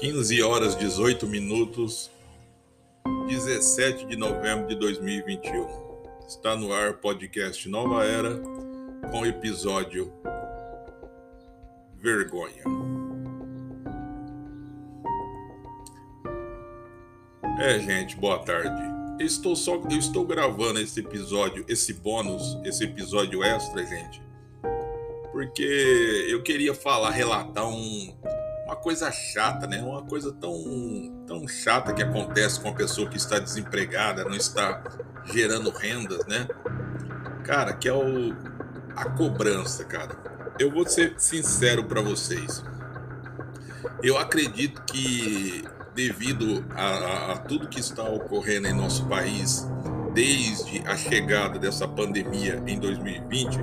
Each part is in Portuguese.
15 horas 18 minutos, 17 de novembro de 2021. Está no ar podcast Nova Era com o episódio Vergonha. É, gente, boa tarde. Eu estou só eu estou gravando esse episódio, esse bônus, esse episódio extra, gente, porque eu queria falar, relatar um coisa chata, né? Uma coisa tão, tão chata que acontece com a pessoa que está desempregada, não está gerando rendas, né? Cara, que é o, a cobrança, cara. Eu vou ser sincero para vocês. Eu acredito que devido a, a, a tudo que está ocorrendo em nosso país, desde a chegada dessa pandemia em 2020,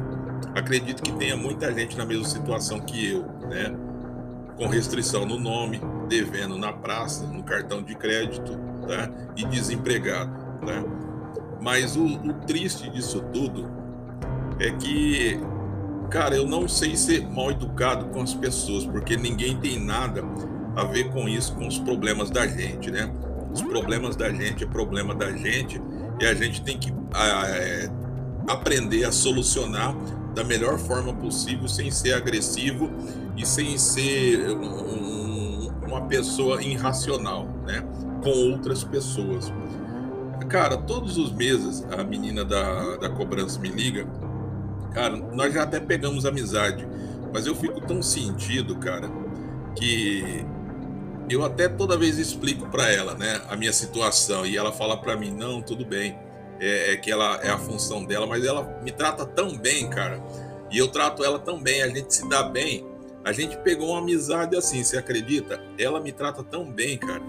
acredito que tenha muita gente na mesma situação que eu, né? Com restrição no nome, devendo na praça, no cartão de crédito tá? e desempregado. Tá? Mas o, o triste disso tudo é que, cara, eu não sei ser mal educado com as pessoas, porque ninguém tem nada a ver com isso, com os problemas da gente, né? Os problemas da gente é problema da gente e a gente tem que é, aprender a solucionar da melhor forma possível, sem ser agressivo e sem ser um, uma pessoa irracional, né? Com outras pessoas. Cara, todos os meses a menina da, da cobrança me liga. Cara, nós já até pegamos amizade, mas eu fico tão sentido, cara, que eu até toda vez explico para ela, né, a minha situação e ela fala para mim, não, tudo bem é, é, que ela é a função dela, mas ela me trata tão bem, cara. E eu trato ela tão bem, a gente se dá bem. A gente pegou uma amizade assim, você acredita? Ela me trata tão bem, cara,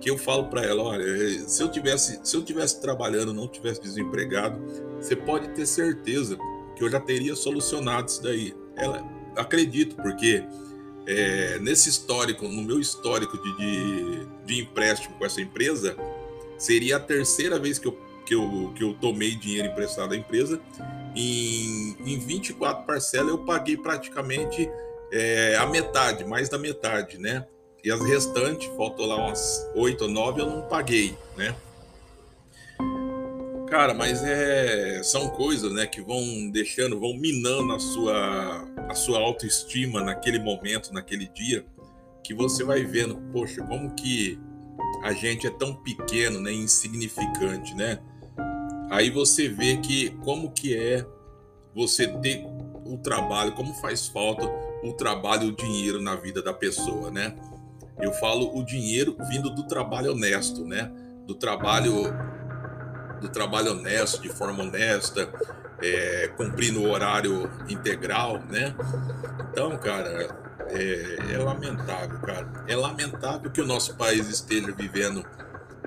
que eu falo para ela, olha, se eu tivesse, se eu tivesse trabalhando, não tivesse desempregado, você pode ter certeza que eu já teria solucionado isso daí. Ela acredito porque é, nesse histórico, no meu histórico de, de, de empréstimo com essa empresa, seria a terceira vez que eu que eu, que eu tomei dinheiro emprestado da empresa. Em, em 24 parcelas eu paguei praticamente é, a metade, mais da metade, né? E as restantes, faltou lá umas 8 ou 9, eu não paguei, né? Cara, mas é, são coisas, né, que vão deixando, vão minando a sua, a sua autoestima naquele momento, naquele dia, que você vai vendo, poxa, como que a gente é tão pequeno, né, insignificante, né? Aí você vê que como que é você ter o trabalho, como faz falta o trabalho o dinheiro na vida da pessoa, né? Eu falo o dinheiro vindo do trabalho honesto, né? Do trabalho do trabalho honesto, de forma honesta, é, cumprindo o horário integral, né? Então, cara, é, é, lamentável, cara. É lamentável que o nosso país esteja vivendo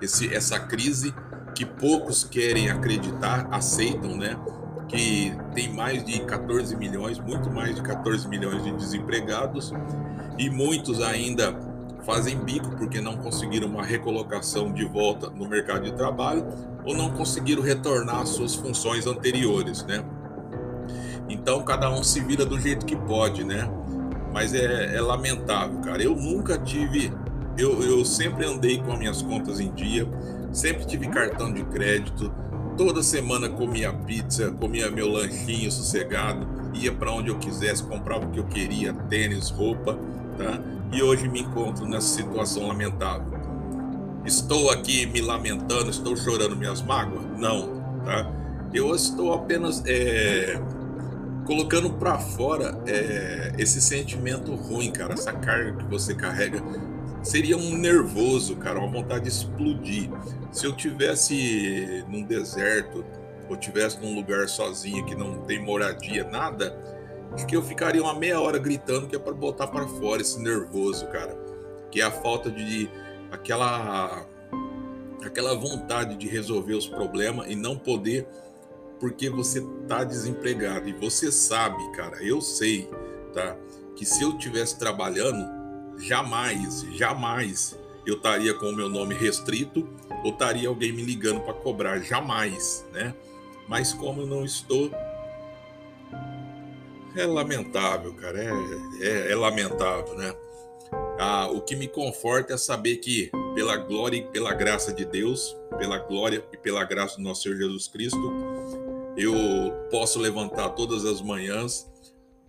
esse, essa crise que poucos querem acreditar, aceitam, né? Que tem mais de 14 milhões, muito mais de 14 milhões de desempregados e muitos ainda fazem bico porque não conseguiram uma recolocação de volta no mercado de trabalho ou não conseguiram retornar às suas funções anteriores, né? Então cada um se vira do jeito que pode, né? Mas é, é lamentável, cara. Eu nunca tive, eu, eu sempre andei com as minhas contas em dia, Sempre tive cartão de crédito. Toda semana comia pizza, comia meu lanchinho sossegado, ia para onde eu quisesse, comprava o que eu queria, tênis, roupa, tá? E hoje me encontro nessa situação lamentável. Estou aqui me lamentando, estou chorando minhas mágoas? Não, tá? Eu estou apenas é, colocando para fora é, esse sentimento ruim, cara, essa carga que você carrega seria um nervoso, cara, uma vontade de explodir. Se eu tivesse num deserto ou tivesse num lugar sozinho que não tem moradia, nada, acho que eu ficaria uma meia hora gritando que é para botar para fora esse nervoso, cara. Que é a falta de aquela aquela vontade de resolver os problemas e não poder porque você tá desempregado e você sabe, cara, eu sei, tá, que se eu tivesse trabalhando jamais, jamais eu estaria com o meu nome restrito ou estaria alguém me ligando para cobrar, jamais, né? Mas como eu não estou, é lamentável, cara, é, é, é lamentável, né? Ah, o que me conforta é saber que, pela glória e pela graça de Deus, pela glória e pela graça do nosso Senhor Jesus Cristo, eu posso levantar todas as manhãs,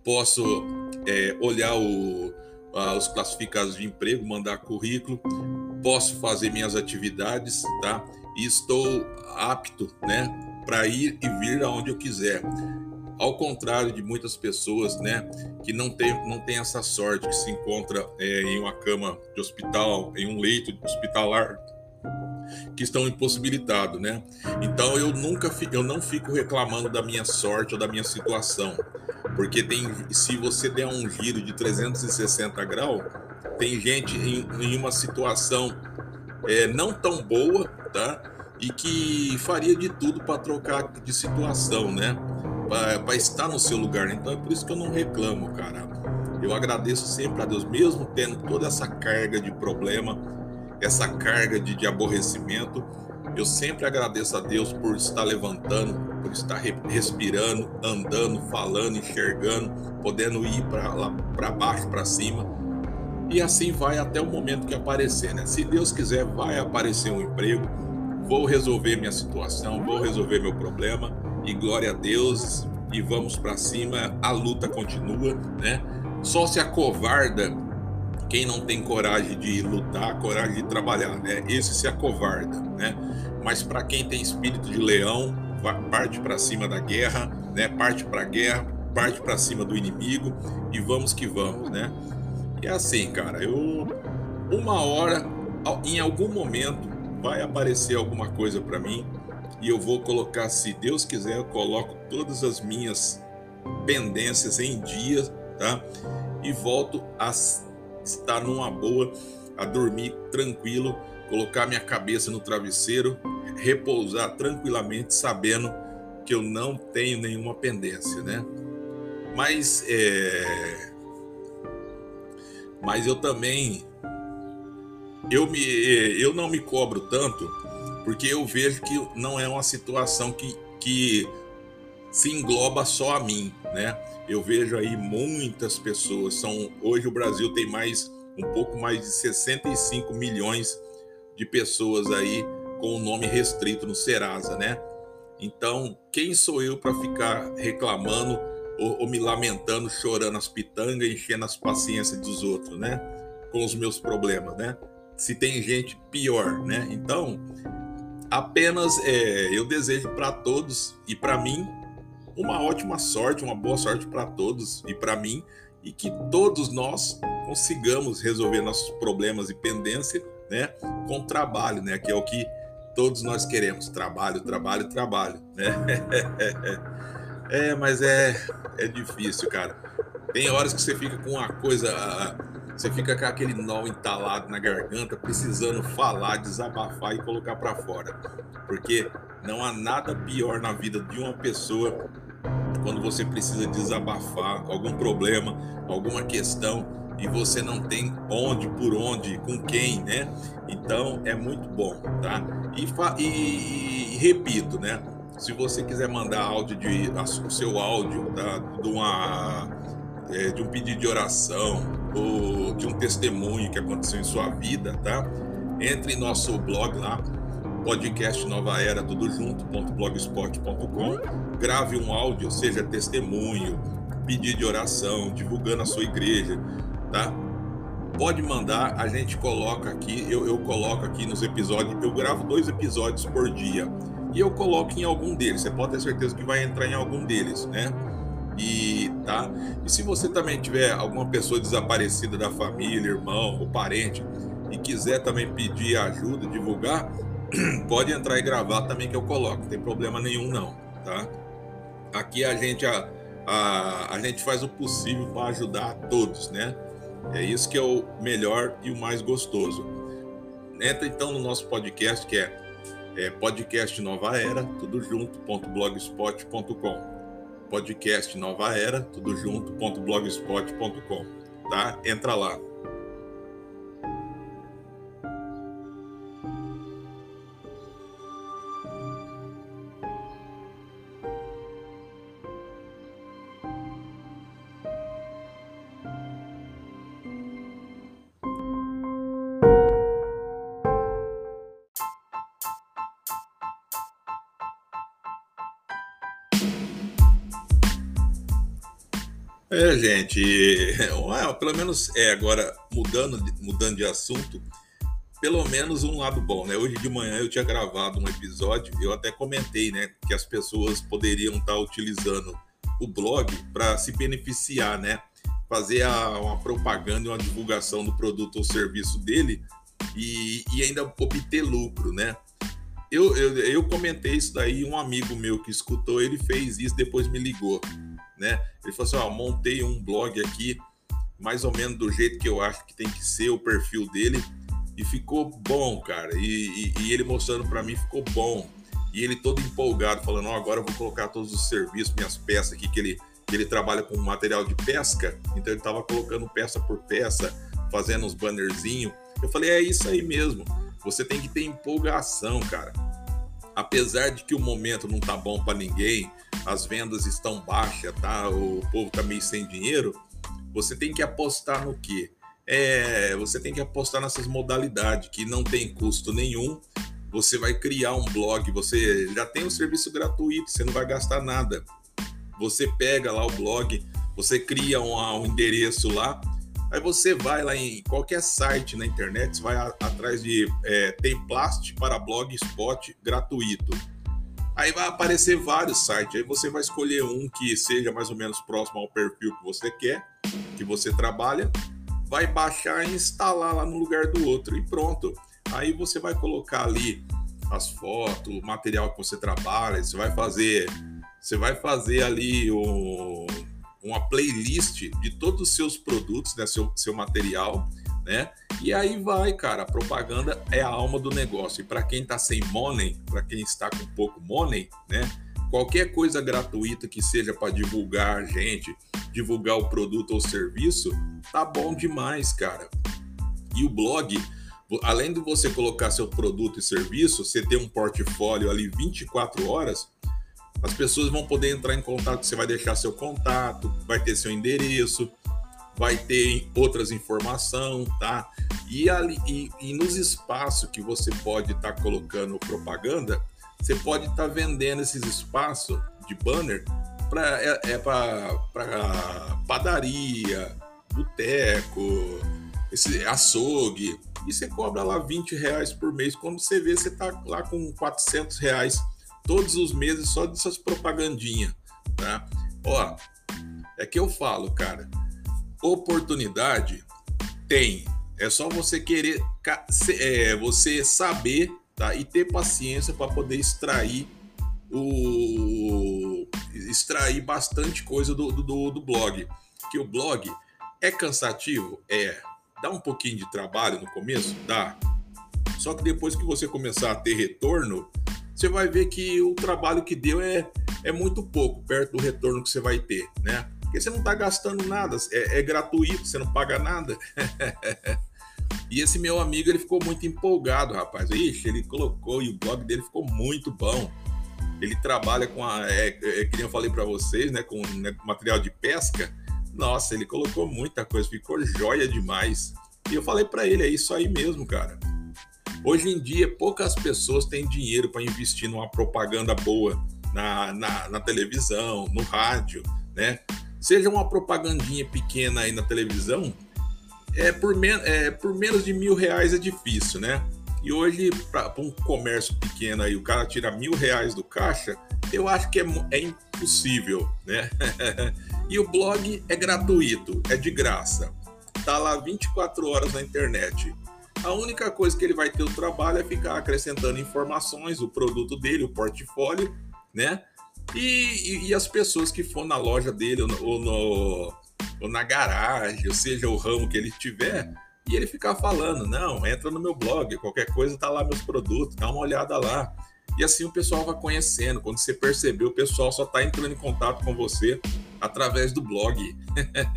posso é, olhar o, ah, os classificados de emprego, mandar currículo, posso fazer minhas atividades, tá? E estou apto, né, para ir e vir aonde eu quiser. Ao contrário de muitas pessoas, né, que não tem, não tem essa sorte, que se encontra é, em uma cama de hospital, em um leito hospitalar, que estão impossibilitados, né? Então eu nunca fico, eu não fico reclamando da minha sorte ou da minha situação, porque tem, se você der um giro de 360 graus, tem gente em, em uma situação é, não tão boa, tá? E que faria de tudo para trocar de situação, né? Para estar no seu lugar. Então é por isso que eu não reclamo, cara. Eu agradeço sempre a Deus, mesmo tendo toda essa carga de problema, essa carga de, de aborrecimento. Eu sempre agradeço a Deus por estar levantando, por estar respirando, andando, falando, enxergando, podendo ir para baixo, para cima e assim vai até o momento que aparecer, né? Se Deus quiser, vai aparecer um emprego, vou resolver minha situação, vou resolver meu problema e glória a Deus e vamos para cima. A luta continua, né? Só se acovarda quem não tem coragem de lutar, coragem de trabalhar, né? Esse se acovarda, né? Mas para quem tem espírito de leão, parte para cima da guerra, né? Parte para a guerra, parte para cima do inimigo e vamos que vamos, né? E é assim, cara, eu uma hora, em algum momento, vai aparecer alguma coisa para mim e eu vou colocar, se Deus quiser, eu coloco todas as minhas pendências em dia, tá? E volto a estar numa boa, a dormir tranquilo, colocar minha cabeça no travesseiro, repousar tranquilamente, sabendo que eu não tenho nenhuma pendência, né? Mas é, mas eu também eu me eu não me cobro tanto porque eu vejo que não é uma situação que, que se engloba só a mim, né? Eu vejo aí muitas pessoas, são hoje o Brasil tem mais um pouco mais de 65 milhões de pessoas aí com o nome restrito no Serasa, né? Então, quem sou eu para ficar reclamando ou, ou me lamentando, chorando as pitangas, enchendo as paciências dos outros, né? Com os meus problemas, né? Se tem gente pior, né? Então, apenas é, eu desejo para todos e para mim uma ótima sorte, uma boa sorte para todos e para mim e que todos nós consigamos resolver nossos problemas e pendência, né, com trabalho, né, que é o que todos nós queremos, trabalho, trabalho, trabalho, né? É, mas é, é difícil, cara. Tem horas que você fica com uma coisa. Você fica com aquele nó entalado na garganta, precisando falar, desabafar e colocar para fora. Porque não há nada pior na vida de uma pessoa quando você precisa desabafar algum problema, alguma questão e você não tem onde, por onde, com quem, né? Então é muito bom, tá? E, e, e repito, né? Se você quiser mandar áudio de o seu áudio tá, de, uma, é, de um pedido de oração ou de um testemunho que aconteceu em sua vida, tá? Entre em nosso blog lá, podcast Nova Era Tudo Junto.blogspot.com. Grave um áudio, seja testemunho, pedido de oração, divulgando a sua igreja, tá? Pode mandar, a gente coloca aqui, eu, eu coloco aqui nos episódios, eu gravo dois episódios por dia e eu coloco em algum deles. Você pode ter certeza que vai entrar em algum deles, né? E tá. E se você também tiver alguma pessoa desaparecida da família, irmão ou parente e quiser também pedir ajuda, divulgar, pode entrar e gravar também que eu coloco. Não tem problema nenhum não, tá? Aqui a gente a, a, a gente faz o possível para ajudar a todos, né? É isso que é o melhor e o mais gostoso. Entra então no nosso podcast que é é podcast Nova Era, tudo junto, ponto blogspot.com. Podcast Nova Era, tudo junto, ponto blogspot.com. Tá? Entra lá. Gente, é, pelo menos é agora mudando, mudando de assunto, pelo menos um lado bom, né? Hoje de manhã eu tinha gravado um episódio, eu até comentei, né, que as pessoas poderiam estar utilizando o blog para se beneficiar, né? Fazer a, uma propaganda e uma divulgação do produto ou serviço dele e, e ainda obter lucro, né? Eu, eu, eu comentei isso daí, um amigo meu que escutou, ele fez isso, depois me ligou né? Ele falou assim: ó, montei um blog aqui, mais ou menos do jeito que eu acho que tem que ser o perfil dele, e ficou bom, cara. E, e, e ele mostrando para mim ficou bom. E ele todo empolgado, falando: ó, agora eu vou colocar todos os serviços, minhas peças aqui, que ele, que ele trabalha com material de pesca, então ele tava colocando peça por peça, fazendo uns bannerzinhos. Eu falei: é isso aí mesmo. Você tem que ter empolgação, cara. Apesar de que o momento não tá bom para ninguém, as vendas estão baixas, tá? O povo tá meio sem dinheiro. Você tem que apostar no quê? É, você tem que apostar nessas modalidades que não tem custo nenhum. Você vai criar um blog, você já tem um serviço gratuito, você não vai gastar nada. Você pega lá o blog, você cria um, um endereço lá, aí você vai lá em qualquer site na internet, você vai a, atrás de é, Templast para blogspot gratuito Aí vai aparecer vários sites, aí você vai escolher um que seja mais ou menos próximo ao perfil que você quer, que você trabalha, vai baixar e instalar lá no lugar do outro e pronto. Aí você vai colocar ali as fotos, o material que você trabalha, você vai fazer, você vai fazer ali um, uma playlist de todos os seus produtos, né, seu, seu material, né? E aí vai, cara, a propaganda é a alma do negócio. E para quem está sem money, para quem está com pouco money, né? Qualquer coisa gratuita que seja para divulgar a gente, divulgar o produto ou serviço, tá bom demais, cara. E o blog, além de você colocar seu produto e serviço, você ter um portfólio ali 24 horas, as pessoas vão poder entrar em contato, você vai deixar seu contato, vai ter seu endereço, vai ter outras informações, tá? E, ali, e, e nos espaços que você pode estar tá colocando propaganda, você pode estar tá vendendo esses espaços de banner para é, é para padaria, boteco, esse açougue, e você cobra lá 20 reais por mês. Quando você vê, você tá lá com 400 reais todos os meses só dessas propagandinhas, tá? Ó, é que eu falo, cara, oportunidade tem. É só você querer, é, você saber tá? e ter paciência para poder extrair o extrair bastante coisa do, do, do blog. Que o blog é cansativo? É. Dá um pouquinho de trabalho no começo? Dá. Só que depois que você começar a ter retorno, você vai ver que o trabalho que deu é, é muito pouco perto do retorno que você vai ter, né? Porque você não está gastando nada, é, é, gratuito, você não paga nada. e esse meu amigo ele ficou muito empolgado, rapaz. Ixi, ele colocou e o blog dele ficou muito bom. Ele trabalha com a, é, é, que eu falei para vocês, né, com né, material de pesca. Nossa, ele colocou muita coisa, ficou joia demais. E eu falei para ele, é isso aí mesmo, cara. Hoje em dia, poucas pessoas têm dinheiro para investir numa propaganda boa na, na, na televisão, no rádio, né? Seja uma propagandinha pequena aí na televisão, é por, é, por menos de mil reais é difícil, né? E hoje, para um comércio pequeno aí, o cara tira mil reais do caixa, eu acho que é, é impossível, né? e o blog é gratuito, é de graça. Tá lá 24 horas na internet. A única coisa que ele vai ter o trabalho é ficar acrescentando informações, o produto dele, o portfólio, né? E, e, e, as pessoas que for na loja dele ou, no, ou, no, ou na garagem, ou seja, o ramo que ele tiver, e ele ficar falando, não, entra no meu blog, qualquer coisa tá lá meus produtos, dá uma olhada lá. E assim o pessoal vai conhecendo. Quando você perceber, o pessoal só tá entrando em contato com você através do blog,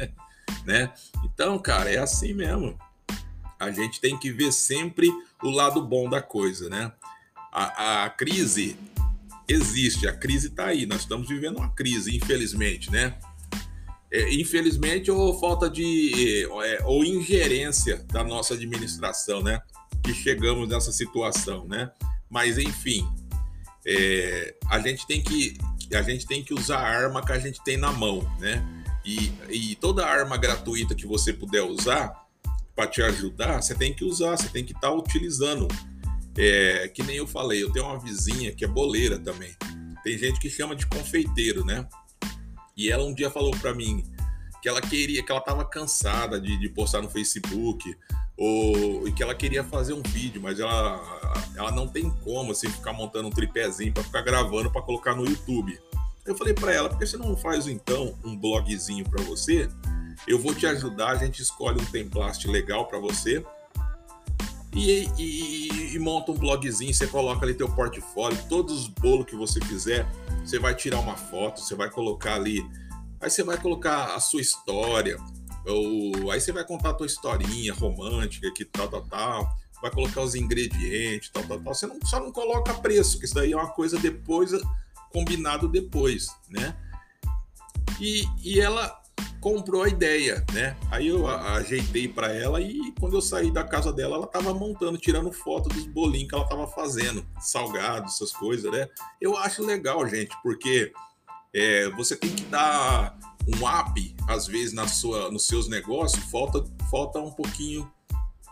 né? Então, cara, é assim mesmo. A gente tem que ver sempre o lado bom da coisa, né? A, a crise existe, a crise está aí, nós estamos vivendo uma crise, infelizmente, né? É, infelizmente, ou falta de. É, ou ingerência da nossa administração, né? Que chegamos nessa situação, né? Mas, enfim, é, a, gente tem que, a gente tem que usar a arma que a gente tem na mão, né? E, e toda arma gratuita que você puder usar para te ajudar, você tem que usar, você tem que estar tá utilizando. É, que nem eu falei, eu tenho uma vizinha que é boleira também. Tem gente que chama de confeiteiro, né? E ela um dia falou para mim que ela queria, que ela estava cansada de, de, postar no Facebook, ou e que ela queria fazer um vídeo, mas ela, ela não tem como assim ficar montando um tripézinho para ficar gravando para colocar no YouTube. Eu falei para ela, por que você não faz então um blogzinho para você? Eu vou te ajudar, a gente escolhe um template legal para você. E, e, e, monta um blogzinho, você coloca ali teu portfólio, todos os bolos que você fizer, você vai tirar uma foto, você vai colocar ali, aí você vai colocar a sua história, ou aí você vai contar a tua historinha romântica, que tal, tal, tal, vai colocar os ingredientes, tal, tal, tal. Você não, só não coloca preço, que isso daí é uma coisa depois combinado depois, né? E, e ela comprou a ideia, né? Aí eu ajeitei para ela e quando eu saí da casa dela, ela tava montando, tirando foto dos bolinhos que ela tava fazendo, salgados, essas coisas, né? Eu acho legal, gente, porque é, você tem que dar um up, às vezes, na sua, nos seus negócios, falta, falta um pouquinho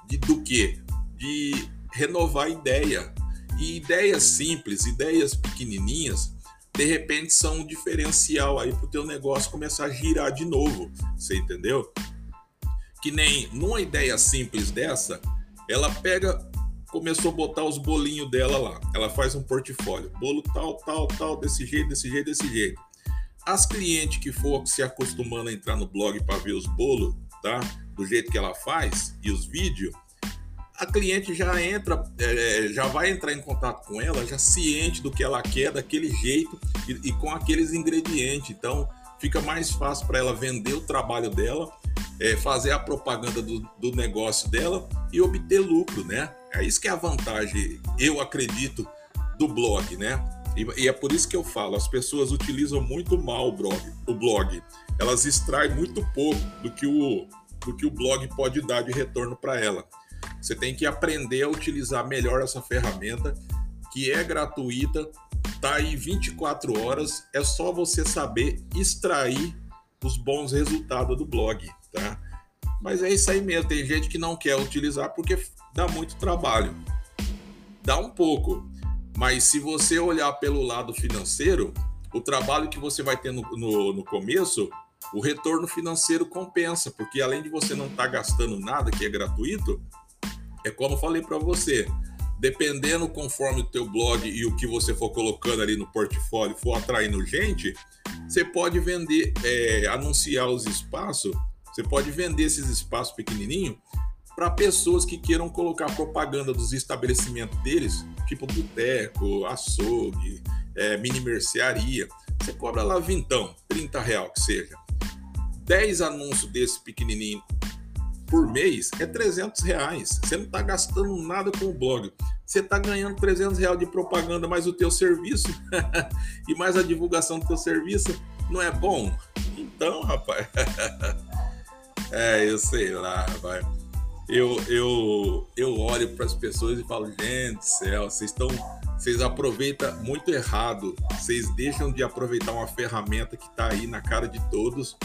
de do quê? De renovar a ideia. E ideias simples, ideias pequenininhas, de repente são um diferencial aí para o teu negócio começar a girar de novo, você entendeu? Que nem numa ideia simples dessa, ela pega, começou a botar os bolinhos dela lá, ela faz um portfólio, bolo tal, tal, tal, desse jeito, desse jeito, desse jeito. As clientes que for se acostumando a entrar no blog para ver os bolos, tá? Do jeito que ela faz e os vídeos, a cliente já entra, é, já vai entrar em contato com ela, já ciente do que ela quer, daquele jeito e, e com aqueles ingredientes. Então, fica mais fácil para ela vender o trabalho dela, é, fazer a propaganda do, do, negócio dela e obter lucro, né? É isso que é a vantagem, eu acredito, do blog, né? E, e é por isso que eu falo, as pessoas utilizam muito mal o blog, o blog. Elas extraem muito pouco do que o, do que o blog pode dar de retorno para ela. Você tem que aprender a utilizar melhor essa ferramenta, que é gratuita, tá aí 24 horas, é só você saber extrair os bons resultados do blog, tá? Mas é isso aí mesmo, tem gente que não quer utilizar porque dá muito trabalho. Dá um pouco, mas se você olhar pelo lado financeiro, o trabalho que você vai ter no, no, no começo, o retorno financeiro compensa, porque além de você não estar tá gastando nada, que é gratuito, é como eu falei para você, dependendo conforme o teu blog e o que você for colocando ali no portfólio for atraindo gente, você pode vender, é, anunciar os espaços, você pode vender esses espaços pequenininhos para pessoas que queiram colocar propaganda dos estabelecimentos deles, tipo boteco, açougue, é, mini mercearia. Você cobra lá vintão, 30 real que seja. 10 anúncios desse pequenininho por mês é 300 reais. Você não está gastando nada com o blog. Você está ganhando 300 reais de propaganda mais o teu serviço e mais a divulgação do teu serviço. Não é bom? Então, rapaz. é, eu sei lá, rapaz. Eu, eu, eu olho para as pessoas e falo, gente do céu, vocês estão. Vocês aproveitam muito errado. Vocês deixam de aproveitar uma ferramenta que está aí na cara de todos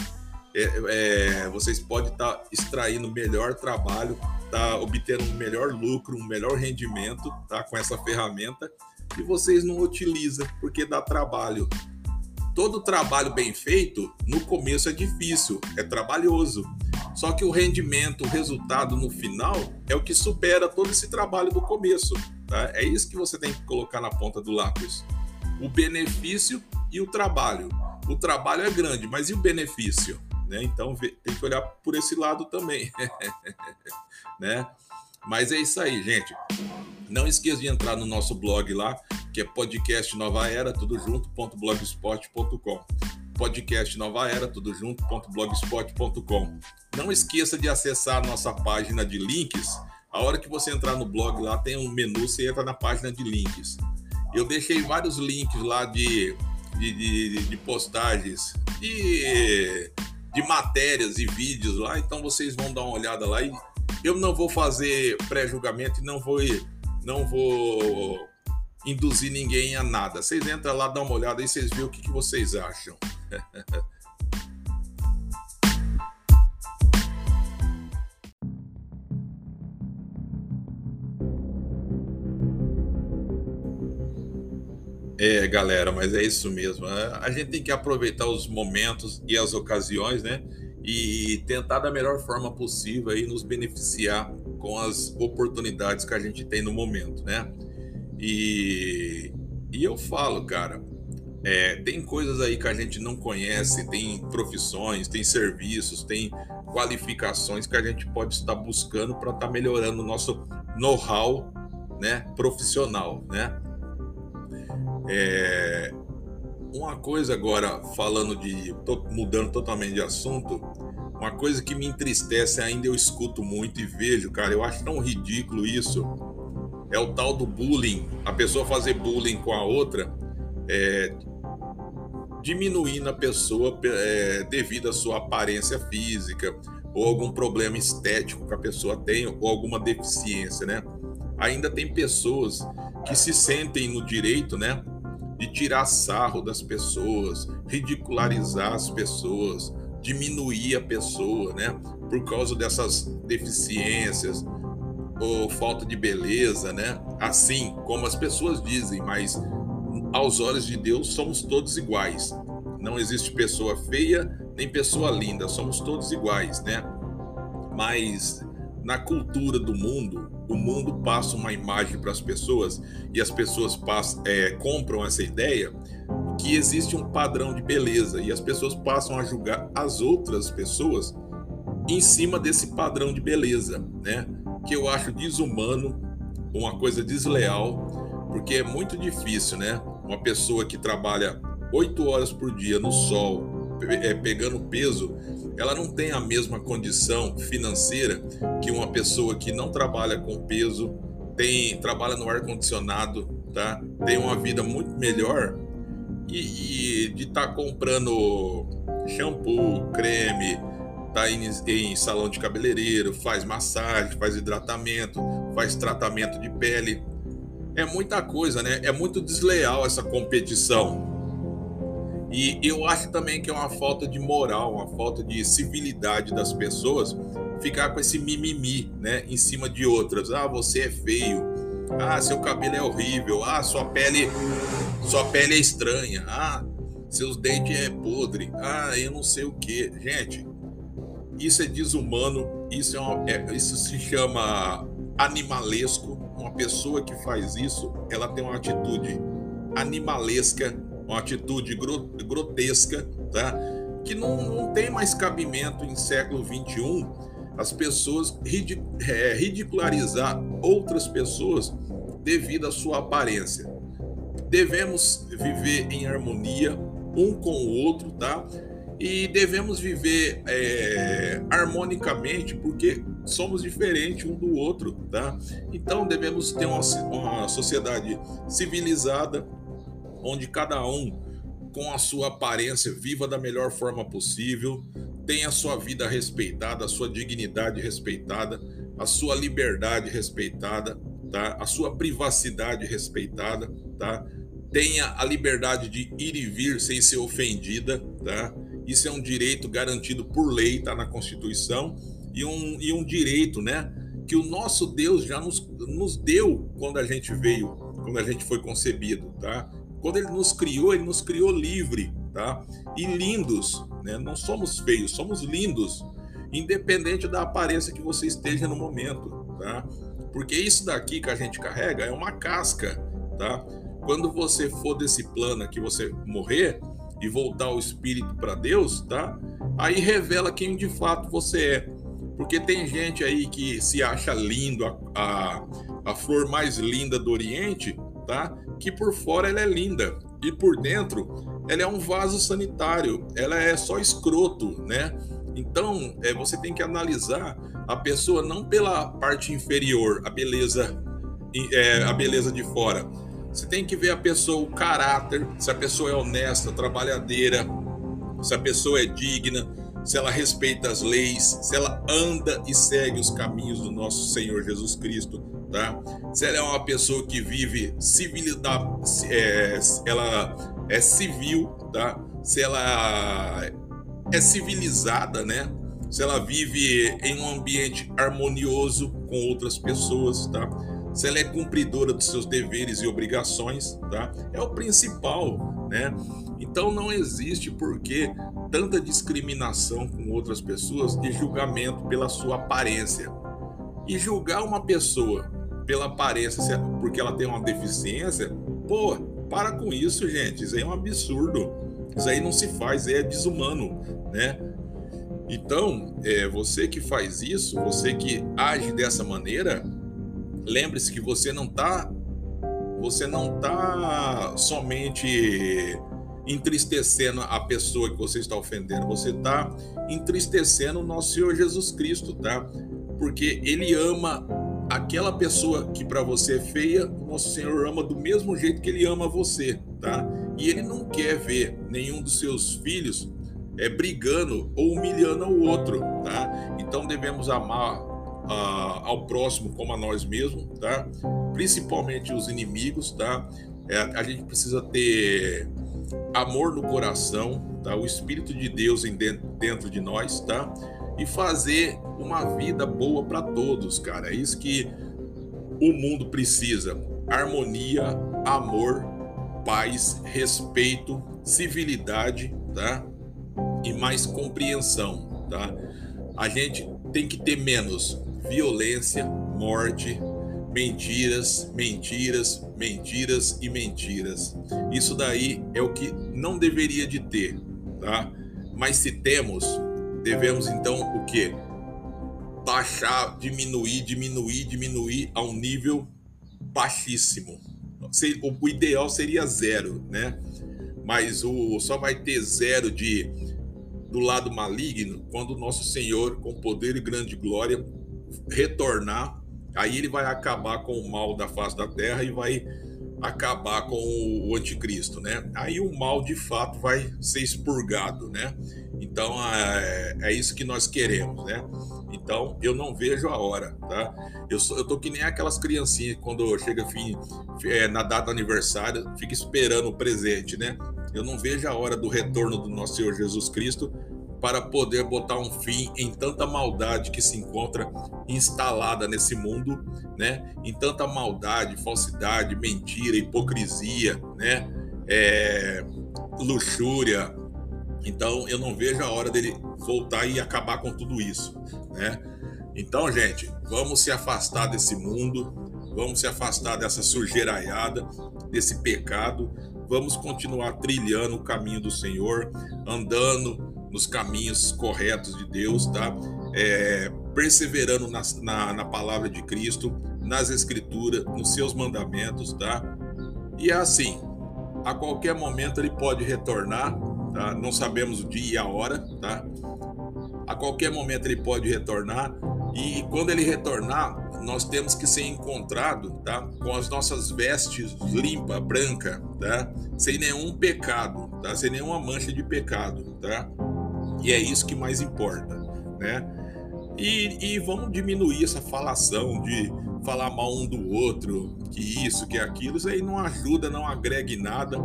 é, é, vocês podem estar tá extraindo melhor trabalho, tá obtendo um melhor lucro, um melhor rendimento tá, com essa ferramenta e vocês não utilizam porque dá trabalho. Todo trabalho bem feito, no começo é difícil, é trabalhoso. Só que o rendimento, o resultado no final é o que supera todo esse trabalho do começo. Tá? É isso que você tem que colocar na ponta do lápis. O benefício e o trabalho. O trabalho é grande, mas e o benefício? Né? Então tem que olhar por esse lado também, né? Mas é isso aí, gente. Não esqueça de entrar no nosso blog lá, que é podcast Nova Era, tudo junto.blogspot.com. Podcast Nova Era, tudo junto.blogspot.com. Não esqueça de acessar a nossa página de links. A hora que você entrar no blog lá, tem um menu, você entra na página de links. Eu deixei vários links lá de, de, de, de postagens, de de matérias e vídeos lá, então vocês vão dar uma olhada lá e eu não vou fazer pré-julgamento e não vou não vou induzir ninguém a nada. Vocês entram lá, dão uma olhada e vocês veem o que, que vocês acham. É, galera, mas é isso mesmo. A gente tem que aproveitar os momentos e as ocasiões, né? E tentar da melhor forma possível aí nos beneficiar com as oportunidades que a gente tem no momento, né? E, e eu falo, cara, é, tem coisas aí que a gente não conhece, tem profissões, tem serviços, tem qualificações que a gente pode estar buscando para estar tá melhorando o nosso know-how né, profissional, né? É, uma coisa agora, falando de. Mudando totalmente de assunto. Uma coisa que me entristece ainda, eu escuto muito e vejo, cara, eu acho tão ridículo isso. É o tal do bullying. A pessoa fazer bullying com a outra, é, diminuindo a pessoa é, devido à sua aparência física, ou algum problema estético que a pessoa tem, ou alguma deficiência, né? Ainda tem pessoas que se sentem no direito, né? De tirar sarro das pessoas, ridicularizar as pessoas, diminuir a pessoa, né? Por causa dessas deficiências ou falta de beleza, né? Assim como as pessoas dizem, mas aos olhos de Deus somos todos iguais. Não existe pessoa feia nem pessoa linda, somos todos iguais, né? Mas na cultura do mundo, o mundo passa uma imagem para as pessoas e as pessoas passam, é, compram essa ideia que existe um padrão de beleza e as pessoas passam a julgar as outras pessoas em cima desse padrão de beleza, né? Que eu acho desumano, uma coisa desleal, porque é muito difícil, né? Uma pessoa que trabalha oito horas por dia no sol, é, pegando peso, ela não tem a mesma condição financeira que uma pessoa que não trabalha com peso, tem trabalha no ar condicionado, tá? Tem uma vida muito melhor e, e de estar tá comprando shampoo, creme, tá em, em salão de cabeleireiro, faz massagem, faz hidratamento, faz tratamento de pele. É muita coisa, né? É muito desleal essa competição. E eu acho também que é uma falta de moral, uma falta de civilidade das pessoas ficar com esse mimimi, né, em cima de outras. Ah, você é feio. Ah, seu cabelo é horrível. Ah, sua pele, sua pele é estranha. Ah, seus dentes é podre. Ah, eu não sei o que. Gente, isso é desumano. Isso é, uma, é isso se chama animalesco. Uma pessoa que faz isso, ela tem uma atitude animalesca uma atitude grotesca, tá? que não, não tem mais cabimento em século XXI as pessoas é, ridicularizar outras pessoas devido à sua aparência. Devemos viver em harmonia um com o outro, tá? E devemos viver é, harmonicamente porque somos diferentes um do outro, tá? Então devemos ter uma, uma sociedade civilizada, onde cada um, com a sua aparência, viva da melhor forma possível, tenha a sua vida respeitada, a sua dignidade respeitada, a sua liberdade respeitada, tá? A sua privacidade respeitada, tá? Tenha a liberdade de ir e vir sem ser ofendida, tá? Isso é um direito garantido por lei, tá na Constituição, e um, e um direito, né? Que o nosso Deus já nos, nos deu quando a gente veio, quando a gente foi concebido, tá? Quando ele nos criou, ele nos criou livre, tá? E lindos, né? Não somos feios, somos lindos, independente da aparência que você esteja no momento, tá? Porque isso daqui que a gente carrega é uma casca, tá? Quando você for desse plano aqui, você morrer e voltar o espírito para Deus, tá? Aí revela quem de fato você é. Porque tem gente aí que se acha lindo, a, a, a flor mais linda do Oriente, tá? Que por fora ela é linda e por dentro ela é um vaso sanitário, ela é só escroto, né? Então, é, você tem que analisar a pessoa não pela parte inferior, a beleza, é, a beleza de fora. Você tem que ver a pessoa, o caráter, se a pessoa é honesta, trabalhadeira, se a pessoa é digna, se ela respeita as leis, se ela anda e segue os caminhos do nosso Senhor Jesus Cristo, tá? Se ela é uma pessoa que vive civilidade, é, ela é civil, tá? Se ela é civilizada, né? Se ela vive em um ambiente harmonioso com outras pessoas, tá? se ela é cumpridora dos seus deveres e obrigações, tá? É o principal, né? Então não existe por que tanta discriminação com outras pessoas e julgamento pela sua aparência. E julgar uma pessoa pela aparência porque ela tem uma deficiência, pô, para com isso, gente. Isso aí é um absurdo. Isso aí não se faz, é desumano, né? Então, é, você que faz isso, você que age dessa maneira, lembre-se que você não está você não tá somente entristecendo a pessoa que você está ofendendo, você está entristecendo o nosso Senhor Jesus Cristo, tá? Porque ele ama aquela pessoa que para você é feia, o nosso Senhor ama do mesmo jeito que ele ama você, tá? E ele não quer ver nenhum dos seus filhos é brigando ou humilhando o outro, tá? Então devemos amar uh, ao próximo como a nós mesmos, tá? Principalmente os inimigos, tá? É, a gente precisa ter amor no coração, tá? O Espírito de Deus em dentro, dentro de nós, tá? E fazer uma vida boa para todos, cara. É isso que o mundo precisa: harmonia, amor, paz, respeito, civilidade, tá? e mais compreensão, tá? A gente tem que ter menos violência, morte, mentiras, mentiras, mentiras e mentiras. Isso daí é o que não deveria de ter, tá? Mas se temos, devemos então o que? Baixar, diminuir, diminuir, diminuir a um nível baixíssimo. O ideal seria zero, né? Mas o só vai ter zero de do lado maligno, quando o nosso Senhor, com poder e grande glória, retornar, aí ele vai acabar com o mal da face da terra e vai acabar com o anticristo, né? Aí o mal de fato vai ser expurgado, né? Então é, é isso que nós queremos, né? Então eu não vejo a hora, tá? Eu, sou, eu tô que nem aquelas criancinhas quando chega fim, é, na data do aniversário, fica esperando o presente, né? Eu não vejo a hora do retorno do nosso Senhor Jesus Cristo para poder botar um fim em tanta maldade que se encontra instalada nesse mundo, né? Em tanta maldade, falsidade, mentira, hipocrisia, né? É, luxúria. Então eu não vejo a hora dele voltar e acabar com tudo isso, né? Então, gente, vamos se afastar desse mundo, vamos se afastar dessa sujeiraiada, desse pecado, vamos continuar trilhando o caminho do Senhor, andando nos caminhos corretos de Deus, tá? É, perseverando na, na, na, palavra de Cristo, nas Escrituras, nos seus mandamentos, tá? E é assim, a qualquer momento ele pode retornar, tá? Não sabemos o dia e a hora, tá? A qualquer momento ele pode retornar e quando ele retornar, nós temos que ser encontrado, tá? Com as nossas vestes limpa, branca, tá? Sem nenhum pecado, tá? Sem nenhuma mancha de pecado, tá? E é isso que mais importa, né? E, e vamos diminuir essa falação de falar mal um do outro, que isso, que aquilo, isso aí não ajuda, não agrega nada,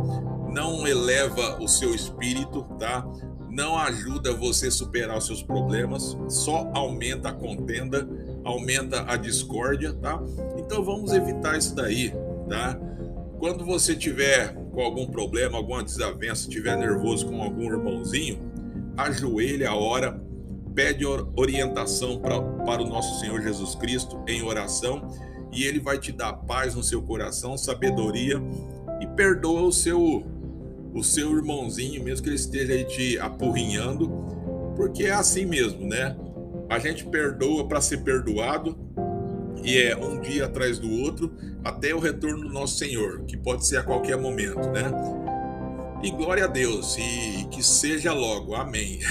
não eleva o seu espírito, tá? Não ajuda você a superar os seus problemas, só aumenta a contenda aumenta a discórdia, tá? Então vamos evitar isso daí, tá? Quando você tiver com algum problema, alguma desavença, tiver nervoso com algum irmãozinho, ajoelha a hora, pede orientação pra, para o nosso Senhor Jesus Cristo em oração e ele vai te dar paz no seu coração, sabedoria e perdoa o seu o seu irmãozinho, mesmo que ele esteja aí te apurrinhando, porque é assim mesmo, né? A gente perdoa para ser perdoado e é um dia atrás do outro até o retorno do nosso Senhor, que pode ser a qualquer momento, né? E glória a Deus e que seja logo. Amém.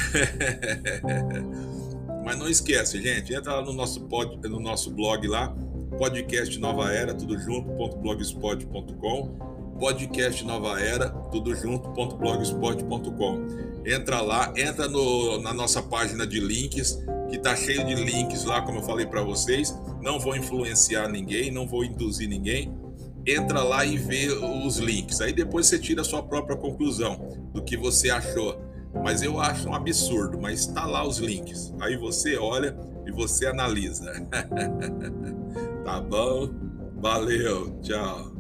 Mas não esquece, gente, entra lá no nosso pod, no nosso blog lá, podcast Nova Era, tudo junto.blogspot.com podcast Nova Era, tudo junto.blogspot.com. Entra lá, entra no, na nossa página de links, que está cheio de links lá, como eu falei para vocês. Não vou influenciar ninguém, não vou induzir ninguém entra lá e vê os links. Aí depois você tira a sua própria conclusão do que você achou. Mas eu acho um absurdo, mas está lá os links. Aí você olha e você analisa. tá bom? Valeu, tchau.